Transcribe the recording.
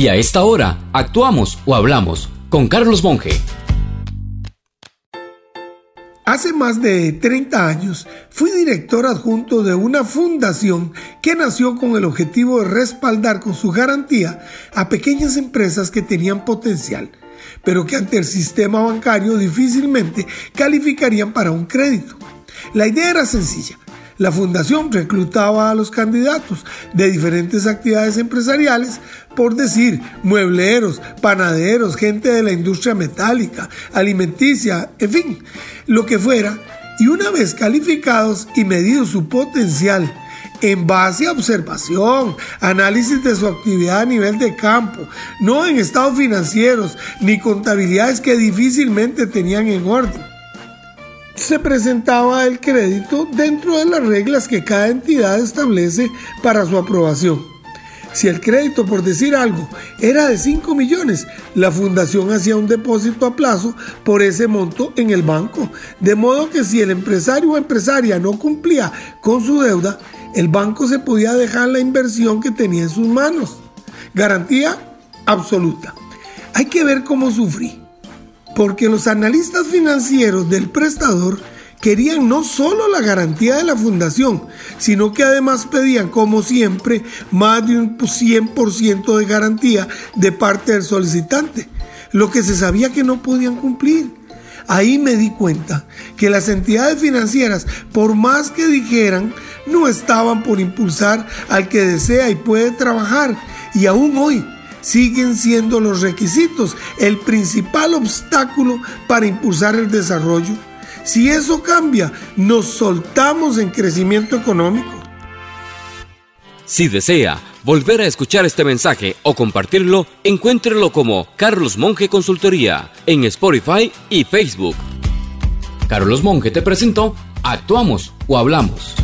Y a esta hora, actuamos o hablamos con Carlos Monge. Hace más de 30 años fui director adjunto de una fundación que nació con el objetivo de respaldar con su garantía a pequeñas empresas que tenían potencial, pero que ante el sistema bancario difícilmente calificarían para un crédito. La idea era sencilla, la fundación reclutaba a los candidatos de diferentes actividades empresariales, por decir, muebleros, panaderos, gente de la industria metálica, alimenticia, en fin, lo que fuera, y una vez calificados y medido su potencial, en base a observación, análisis de su actividad a nivel de campo, no en estados financieros ni contabilidades que difícilmente tenían en orden se presentaba el crédito dentro de las reglas que cada entidad establece para su aprobación. Si el crédito, por decir algo, era de 5 millones, la fundación hacía un depósito a plazo por ese monto en el banco, de modo que si el empresario o empresaria no cumplía con su deuda, el banco se podía dejar la inversión que tenía en sus manos. Garantía absoluta. Hay que ver cómo sufrí porque los analistas financieros del prestador querían no solo la garantía de la fundación, sino que además pedían, como siempre, más de un 100% de garantía de parte del solicitante, lo que se sabía que no podían cumplir. Ahí me di cuenta que las entidades financieras, por más que dijeran, no estaban por impulsar al que desea y puede trabajar. Y aún hoy siguen siendo los requisitos el principal obstáculo para impulsar el desarrollo. Si eso cambia, nos soltamos en crecimiento económico. Si desea volver a escuchar este mensaje o compartirlo, encuéntrelo como Carlos Monge Consultoría en Spotify y Facebook. Carlos Monge te presentó Actuamos o Hablamos.